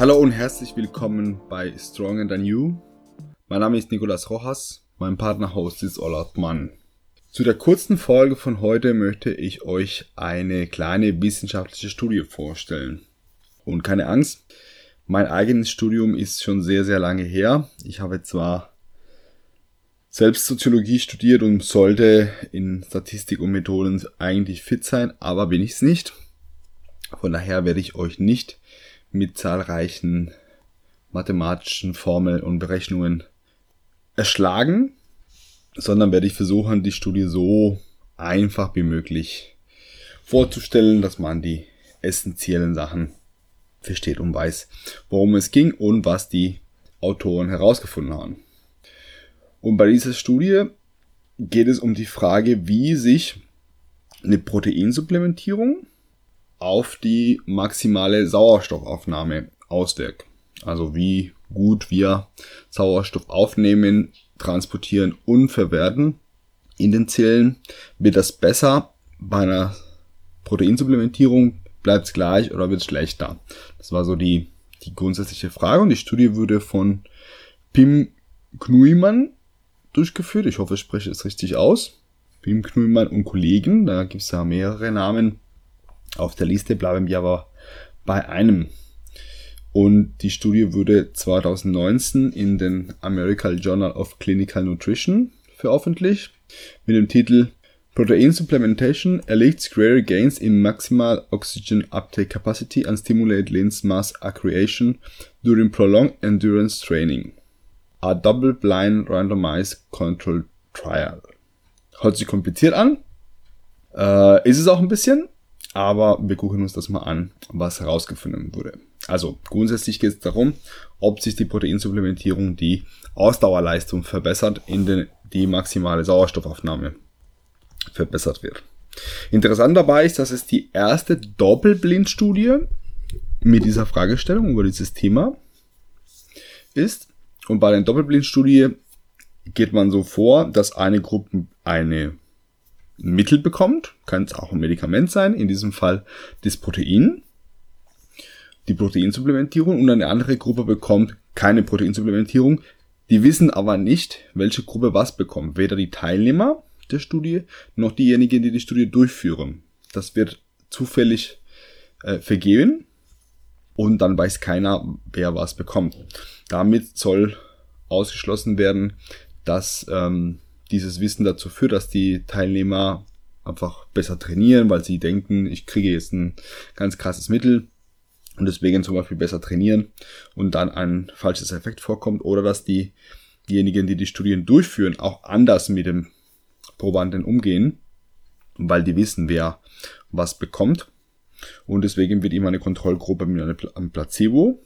Hallo und herzlich willkommen bei Stronger Than You. Mein Name ist Nicolas Rojas, mein Partner-Host ist Olaf Mann. Zu der kurzen Folge von heute möchte ich euch eine kleine wissenschaftliche Studie vorstellen. Und keine Angst, mein eigenes Studium ist schon sehr, sehr lange her. Ich habe zwar selbst Soziologie studiert und sollte in Statistik und Methoden eigentlich fit sein, aber bin ich es nicht. Von daher werde ich euch nicht mit zahlreichen mathematischen Formeln und Berechnungen erschlagen, sondern werde ich versuchen, die Studie so einfach wie möglich vorzustellen, dass man die essentiellen Sachen versteht und weiß, worum es ging und was die Autoren herausgefunden haben. Und bei dieser Studie geht es um die Frage, wie sich eine Proteinsupplementierung auf die maximale Sauerstoffaufnahme auswirkt. Also wie gut wir Sauerstoff aufnehmen, transportieren und verwerten in den Zellen. Wird das besser bei einer Proteinsupplementierung? Bleibt es gleich oder wird es schlechter? Das war so die, die grundsätzliche Frage und die Studie wurde von Pim Knuimann durchgeführt. Ich hoffe, ich spreche es richtig aus. Pim Knuimann und Kollegen, da gibt es ja mehrere Namen auf der Liste, bleiben wir aber bei einem. Und die Studie wurde 2019 in den American Journal of Clinical Nutrition veröffentlicht mit dem Titel Protein Supplementation erlegt greater gains in maximal oxygen uptake capacity and stimulate lens mass accretion during prolonged endurance training. A double-blind randomized controlled trial. Hört sich kompliziert an. Äh, ist es auch ein bisschen, aber wir gucken uns das mal an, was herausgefunden wurde. Also grundsätzlich geht es darum, ob sich die Proteinsupplementierung die Ausdauerleistung verbessert, in den die maximale Sauerstoffaufnahme verbessert wird. Interessant dabei ist, dass es die erste Doppelblindstudie mit dieser Fragestellung über dieses Thema ist. Und bei der Doppelblindstudie geht man so vor, dass eine Gruppe eine Mittel bekommt, kann es auch ein Medikament sein, in diesem Fall das Protein, die Proteinsupplementierung und eine andere Gruppe bekommt keine Proteinsupplementierung. Die wissen aber nicht, welche Gruppe was bekommt. Weder die Teilnehmer der Studie noch diejenigen, die die Studie durchführen. Das wird zufällig äh, vergeben und dann weiß keiner, wer was bekommt. Damit soll ausgeschlossen werden, dass ähm, dieses Wissen dazu führt, dass die Teilnehmer einfach besser trainieren, weil sie denken, ich kriege jetzt ein ganz krasses Mittel und deswegen zum Beispiel besser trainieren und dann ein falsches Effekt vorkommt oder dass die, diejenigen, die die Studien durchführen, auch anders mit dem Probanden umgehen, weil die wissen, wer was bekommt. Und deswegen wird immer eine Kontrollgruppe mit einem Placebo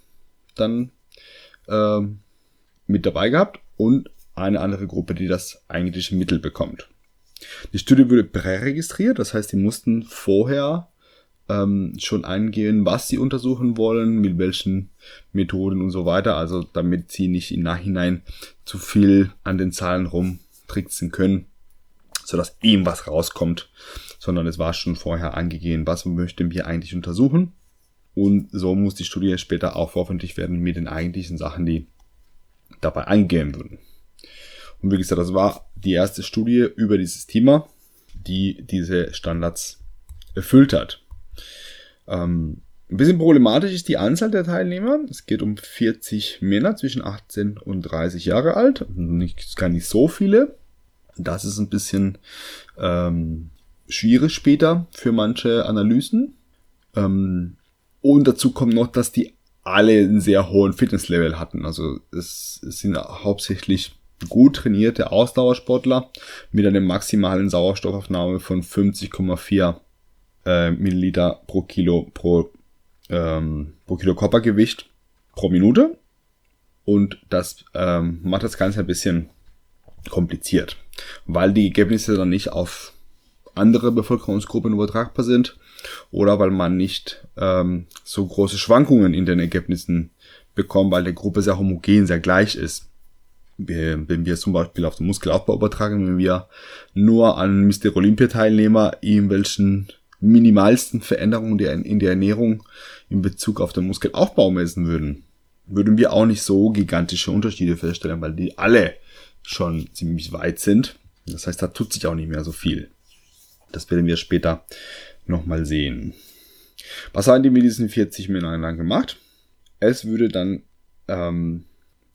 dann äh, mit dabei gehabt und eine andere Gruppe, die das eigentliche Mittel bekommt. Die Studie wurde präregistriert, das heißt, die mussten vorher ähm, schon eingehen, was sie untersuchen wollen, mit welchen Methoden und so weiter, also damit sie nicht im Nachhinein zu viel an den Zahlen rumtricksen können, sodass ihm was rauskommt, sondern es war schon vorher angegeben, was möchten wir eigentlich untersuchen. Und so muss die Studie später auch veröffentlicht werden mit den eigentlichen Sachen, die dabei eingehen würden. Und wie gesagt, das war die erste Studie über dieses Thema, die diese Standards erfüllt hat. Ähm, ein bisschen problematisch ist die Anzahl der Teilnehmer. Es geht um 40 Männer zwischen 18 und 30 Jahre alt. Nicht, gar nicht so viele. Das ist ein bisschen ähm, schwierig später für manche Analysen. Ähm, und dazu kommt noch, dass die alle einen sehr hohen Fitnesslevel hatten. Also es, es sind hauptsächlich gut trainierte Ausdauersportler mit einer maximalen Sauerstoffaufnahme von 50,4 äh, Milliliter pro Kilo pro, ähm, pro Kilo Körpergewicht pro Minute. Und das ähm, macht das Ganze ein bisschen kompliziert, weil die Ergebnisse dann nicht auf andere Bevölkerungsgruppen übertragbar sind oder weil man nicht ähm, so große Schwankungen in den Ergebnissen bekommt, weil der Gruppe sehr homogen, sehr gleich ist wenn wir zum Beispiel auf den Muskelaufbau übertragen, wenn wir nur an Mr. Olympia-Teilnehmer irgendwelchen minimalsten Veränderungen in der Ernährung in Bezug auf den Muskelaufbau messen würden, würden wir auch nicht so gigantische Unterschiede feststellen, weil die alle schon ziemlich weit sind. Das heißt, da tut sich auch nicht mehr so viel. Das werden wir später nochmal sehen. Was haben die mit diesen 40 Minuten lang gemacht? Es würde dann ähm,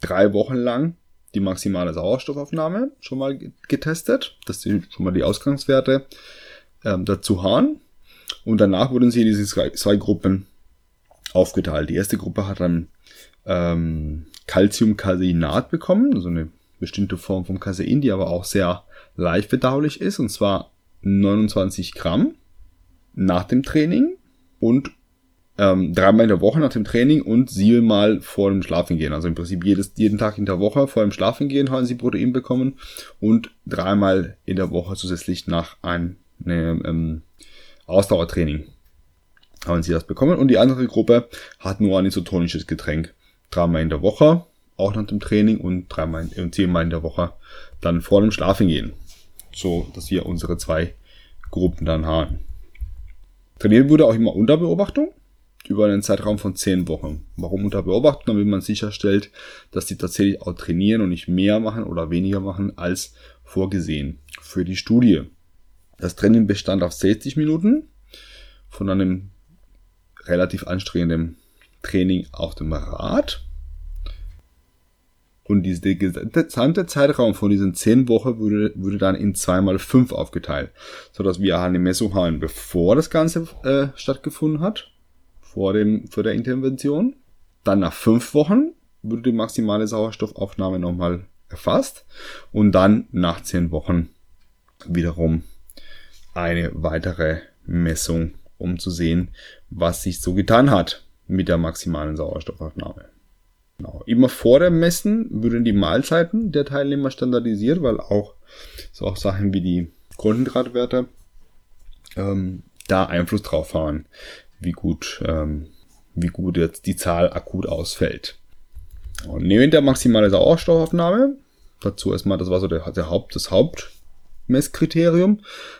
drei Wochen lang die maximale Sauerstoffaufnahme schon mal getestet, dass sie schon mal die Ausgangswerte ähm, dazu haben. Und danach wurden sie in diese zwei, Gruppen aufgeteilt. Die erste Gruppe hat dann ähm, Calciumcaseinat bekommen, also eine bestimmte Form von Casein, die aber auch sehr leicht verdaulich ist, und zwar 29 Gramm nach dem Training und ähm, dreimal in der Woche nach dem Training und siebenmal vor dem Schlafengehen. Also im Prinzip jedes, jeden Tag in der Woche vor dem Schlafengehen haben sie Protein bekommen und dreimal in der Woche zusätzlich nach einem ähm, Ausdauertraining haben sie das bekommen. Und die andere Gruppe hat nur ein isotonisches Getränk. Dreimal in der Woche, auch nach dem Training und dreimal und zehnmal in der Woche dann vor dem Schlafengehen. So, dass wir unsere zwei Gruppen dann haben. Trainiert wurde auch immer unter Beobachtung über einen Zeitraum von zehn Wochen. Warum unter Beobachtung? Damit man sicherstellt, dass die tatsächlich auch trainieren und nicht mehr machen oder weniger machen als vorgesehen für die Studie. Das Training bestand auf 60 Minuten von einem relativ anstrengenden Training auf dem Rad. Und dieser gesamte Zeitraum von diesen 10 Wochen würde, würde dann in 2x5 aufgeteilt, sodass wir eine Messung haben, bevor das Ganze äh, stattgefunden hat, vor, dem, vor der Intervention. Dann nach 5 Wochen würde die maximale Sauerstoffaufnahme nochmal erfasst und dann nach 10 Wochen wiederum eine weitere Messung, um zu sehen, was sich so getan hat mit der maximalen Sauerstoffaufnahme. Genau. Immer vor dem Messen würden die Mahlzeiten der Teilnehmer standardisiert, weil auch so auch Sachen wie die Kohlenhydratwerte ähm, da Einfluss drauf haben, wie gut, ähm, wie gut jetzt die Zahl akut ausfällt. Und neben der maximale Sauerstoffaufnahme, dazu erstmal, das war so der, der Haupt, das Haupt, Messkriterium.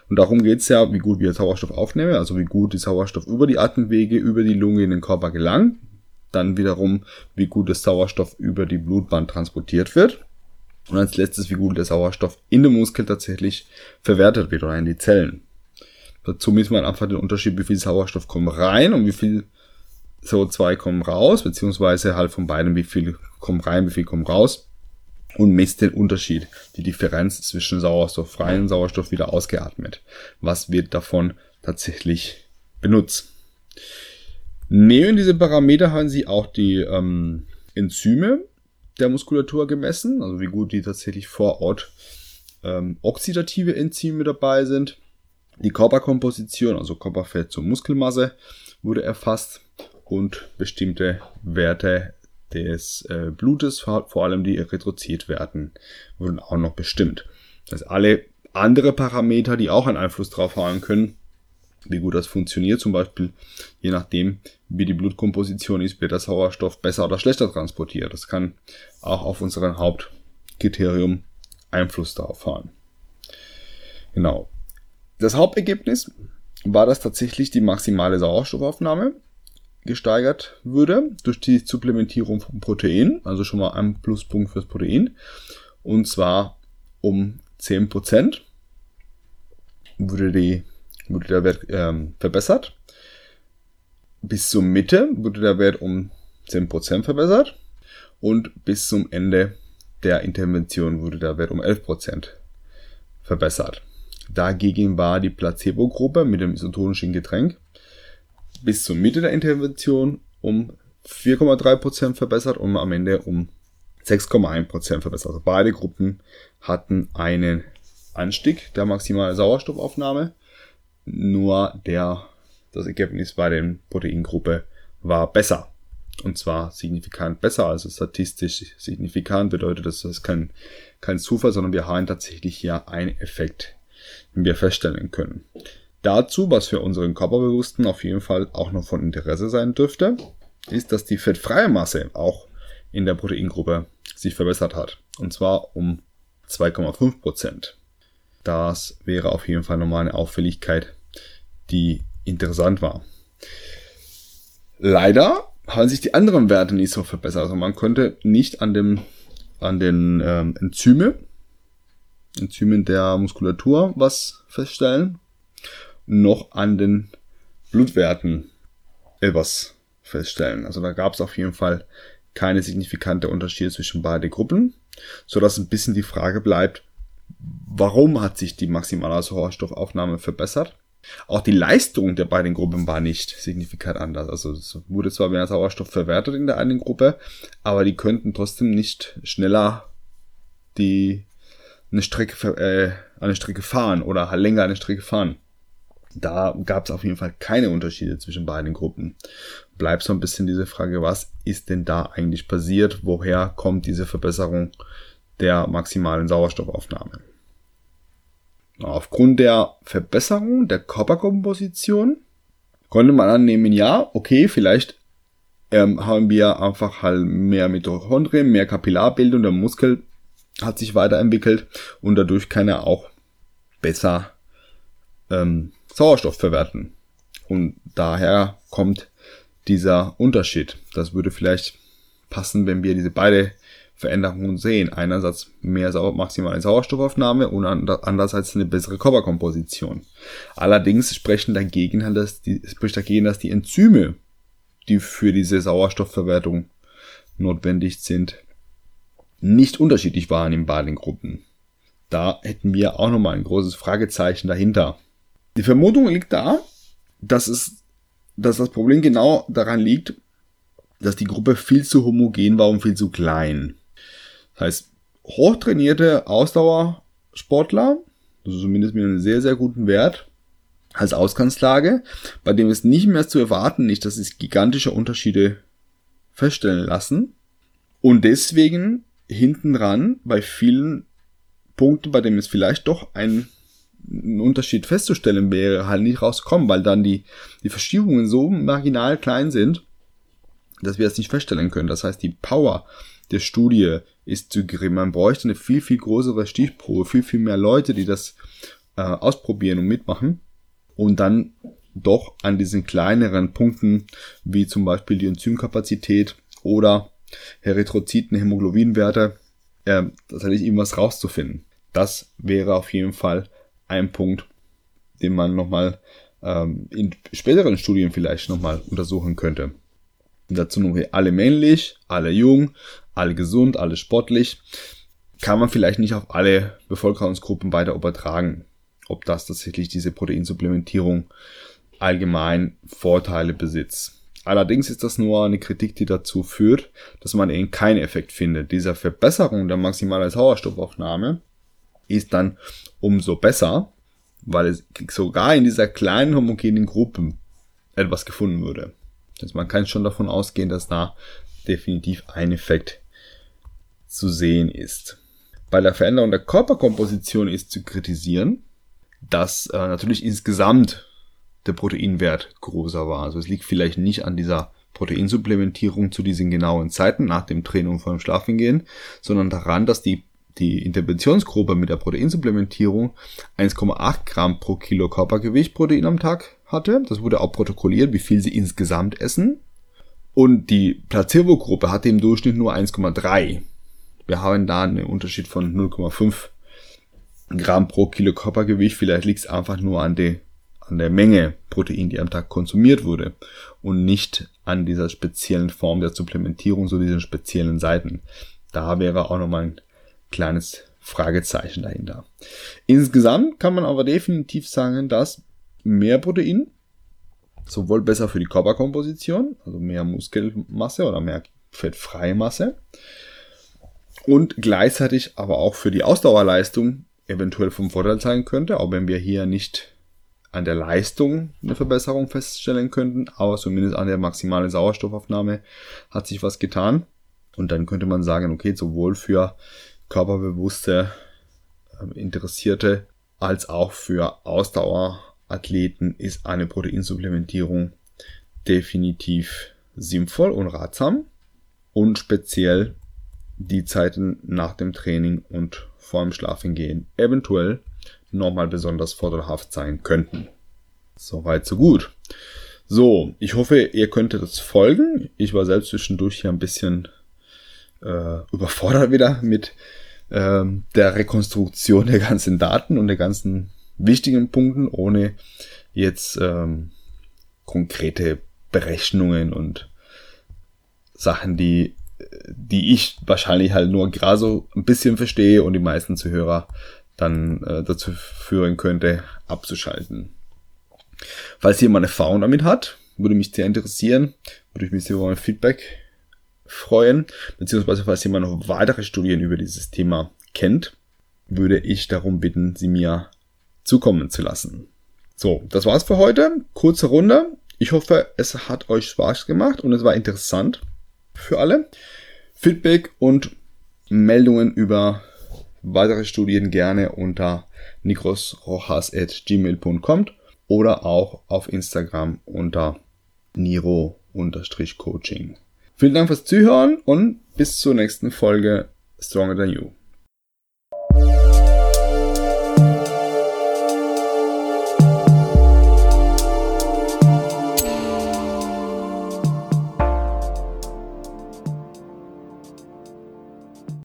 Und darum geht es ja, wie gut wir Sauerstoff aufnehmen, also wie gut die Sauerstoff über die Atemwege, über die Lunge in den Körper gelangt. Dann wiederum, wie gut der Sauerstoff über die Blutbahn transportiert wird. Und als letztes, wie gut der Sauerstoff in den Muskel tatsächlich verwertet wird oder in die Zellen. Dazu misst man einfach den Unterschied, wie viel Sauerstoff kommt rein und wie viel CO2 kommt raus, beziehungsweise halt von beiden, wie viel kommt rein, wie viel kommt raus und misst den Unterschied, die Differenz zwischen sauerstofffreien und Sauerstoff wieder ausgeatmet. Was wird davon tatsächlich benutzt? Neben diese Parameter haben sie auch die ähm, Enzyme der Muskulatur gemessen, also wie gut die tatsächlich vor Ort ähm, oxidative Enzyme dabei sind. Die Körperkomposition, also Körperfett zur Muskelmasse, wurde erfasst und bestimmte Werte des äh, Blutes, vor allem die Erythrozytwerten, wurden auch noch bestimmt. Das heißt, alle andere Parameter, die auch einen Einfluss drauf haben können, wie gut das funktioniert, zum Beispiel je nachdem, wie die Blutkomposition ist, wird der Sauerstoff besser oder schlechter transportiert. Das kann auch auf unseren Hauptkriterium Einfluss darauf haben. Genau. Das Hauptergebnis war das tatsächlich die maximale Sauerstoffaufnahme gesteigert würde durch die Supplementierung von Protein, also schon mal ein Pluspunkt fürs Protein, und zwar um 10% wurde, die, wurde der Wert ähm, verbessert. Bis zur Mitte wurde der Wert um 10% verbessert und bis zum Ende der Intervention wurde der Wert um 11% verbessert. Dagegen war die Placebo-Gruppe mit dem isotonischen Getränk bis zur Mitte der Intervention um 4,3% verbessert und am Ende um 6,1% verbessert. Also beide Gruppen hatten einen Anstieg der maximalen Sauerstoffaufnahme. Nur der, das Ergebnis bei der Proteingruppe war besser. Und zwar signifikant besser, also statistisch signifikant bedeutet das, das kein, kein Zufall, sondern wir haben tatsächlich hier einen Effekt, wir feststellen können. Dazu, was für unseren Körperbewussten auf jeden Fall auch noch von Interesse sein dürfte, ist, dass die fettfreie Masse auch in der Proteingruppe sich verbessert hat. Und zwar um 2,5 Prozent. Das wäre auf jeden Fall nochmal eine Auffälligkeit, die interessant war. Leider haben sich die anderen Werte nicht so verbessert. Also man konnte nicht an dem an den ähm, Enzyme, Enzymen der Muskulatur was feststellen, noch an den Blutwerten etwas feststellen. Also da gab es auf jeden Fall keine signifikante Unterschiede zwischen beiden Gruppen, so dass ein bisschen die Frage bleibt, warum hat sich die maximale Sauerstoffaufnahme verbessert? Auch die Leistung der beiden Gruppen war nicht signifikant anders. Also es wurde zwar mehr Sauerstoff verwertet in der einen Gruppe, aber die könnten trotzdem nicht schneller die eine Strecke äh, eine Strecke fahren oder halt länger eine Strecke fahren. Da gab es auf jeden Fall keine Unterschiede zwischen beiden Gruppen. Bleibt so ein bisschen diese Frage, was ist denn da eigentlich passiert? Woher kommt diese Verbesserung der maximalen Sauerstoffaufnahme? Aufgrund der Verbesserung der Körperkomposition konnte man annehmen, ja, okay, vielleicht ähm, haben wir einfach halt mehr Mitochondrien, mehr Kapillarbildung, der Muskel hat sich weiterentwickelt und dadurch kann er auch besser ähm, Sauerstoff verwerten. Und daher kommt dieser Unterschied. Das würde vielleicht passen, wenn wir diese beide Veränderungen sehen. Einerseits mehr Sau maximale Sauerstoffaufnahme und andererseits eine bessere Körperkomposition. Allerdings sprechen dagegen, halt, dass die, spricht dagegen, dass die Enzyme, die für diese Sauerstoffverwertung notwendig sind, nicht unterschiedlich waren in beiden Gruppen. Da hätten wir auch nochmal ein großes Fragezeichen dahinter. Die Vermutung liegt da, dass es, dass das Problem genau daran liegt, dass die Gruppe viel zu homogen war und viel zu klein. Das heißt, hochtrainierte Ausdauersportler, also zumindest mit einem sehr, sehr guten Wert, als Ausgangslage, bei dem es nicht mehr zu erwarten ist, dass sich gigantische Unterschiede feststellen lassen. Und deswegen hinten dran bei vielen Punkten, bei denen es vielleicht doch ein, ein Unterschied festzustellen wäre, halt nicht rauskommen, weil dann die, die Verschiebungen so marginal klein sind, dass wir es nicht feststellen können. Das heißt, die Power der Studie ist zu gering. Man bräuchte eine viel, viel größere Stichprobe, viel, viel mehr Leute, die das äh, ausprobieren und mitmachen. Und dann doch an diesen kleineren Punkten, wie zum Beispiel die Enzymkapazität oder Erythrozyten, Hämoglobinwerte, äh, tatsächlich irgendwas rauszufinden. Das wäre auf jeden Fall ein Punkt, den man nochmal ähm, in späteren Studien vielleicht nochmal untersuchen könnte. Und dazu noch alle männlich, alle jung, alle gesund, alle sportlich. Kann man vielleicht nicht auf alle Bevölkerungsgruppen weiter übertragen, ob das tatsächlich diese Proteinsupplementierung allgemein Vorteile besitzt. Allerdings ist das nur eine Kritik, die dazu führt, dass man eben keinen Effekt findet. Diese Verbesserung der maximalen Sauerstoffaufnahme ist dann umso besser, weil es sogar in dieser kleinen homogenen Gruppe etwas gefunden würde. Also man kann schon davon ausgehen, dass da definitiv ein Effekt zu sehen ist. Bei der Veränderung der Körperkomposition ist zu kritisieren, dass äh, natürlich insgesamt der Proteinwert größer war. Also es liegt vielleicht nicht an dieser Proteinsupplementierung zu diesen genauen Zeiten nach dem Training und vor dem Schlafengehen, sondern daran, dass die, die Interventionsgruppe mit der Proteinsupplementierung 1,8 Gramm pro Kilo Körpergewicht Protein am Tag hatte. Das wurde auch protokolliert, wie viel sie insgesamt essen. Und die Placebo-Gruppe hatte im Durchschnitt nur 1,3. Wir haben da einen Unterschied von 0,5 Gramm pro Kilo Körpergewicht. Vielleicht liegt es einfach nur an der, an der Menge Protein, die am Tag konsumiert wurde und nicht an dieser speziellen Form der Supplementierung, so diesen speziellen Seiten. Da wäre auch nochmal ein kleines Fragezeichen dahinter. Insgesamt kann man aber definitiv sagen, dass mehr Protein, sowohl besser für die Körperkomposition, also mehr Muskelmasse oder mehr fettfreie Masse, und gleichzeitig aber auch für die Ausdauerleistung eventuell vom Vorteil sein könnte, auch wenn wir hier nicht an der Leistung eine Verbesserung feststellen könnten, aber zumindest an der maximalen Sauerstoffaufnahme hat sich was getan. Und dann könnte man sagen, okay, sowohl für körperbewusste ähm, Interessierte als auch für Ausdauer Athleten ist eine Proteinsupplementierung definitiv sinnvoll und ratsam und speziell die Zeiten nach dem Training und vor dem Schlafengehen eventuell nochmal besonders vorteilhaft sein könnten. Soweit, so gut. So, ich hoffe, ihr könntet das folgen. Ich war selbst zwischendurch hier ein bisschen äh, überfordert wieder mit ähm, der Rekonstruktion der ganzen Daten und der ganzen wichtigen Punkten, ohne jetzt ähm, konkrete Berechnungen und Sachen, die, die ich wahrscheinlich halt nur gerade so ein bisschen verstehe und die meisten Zuhörer dann äh, dazu führen könnte, abzuschalten. Falls jemand Erfahrung damit hat, würde mich sehr interessieren, würde ich mich sehr über ein Feedback freuen, beziehungsweise falls jemand noch weitere Studien über dieses Thema kennt, würde ich darum bitten, sie mir zukommen zu lassen. So, das war's für heute. Kurze Runde. Ich hoffe, es hat euch Spaß gemacht und es war interessant für alle. Feedback und Meldungen über weitere Studien gerne unter nikrosrojas.gmail.com oder auch auf Instagram unter niro-coaching. Vielen Dank fürs Zuhören und bis zur nächsten Folge Stronger Than You.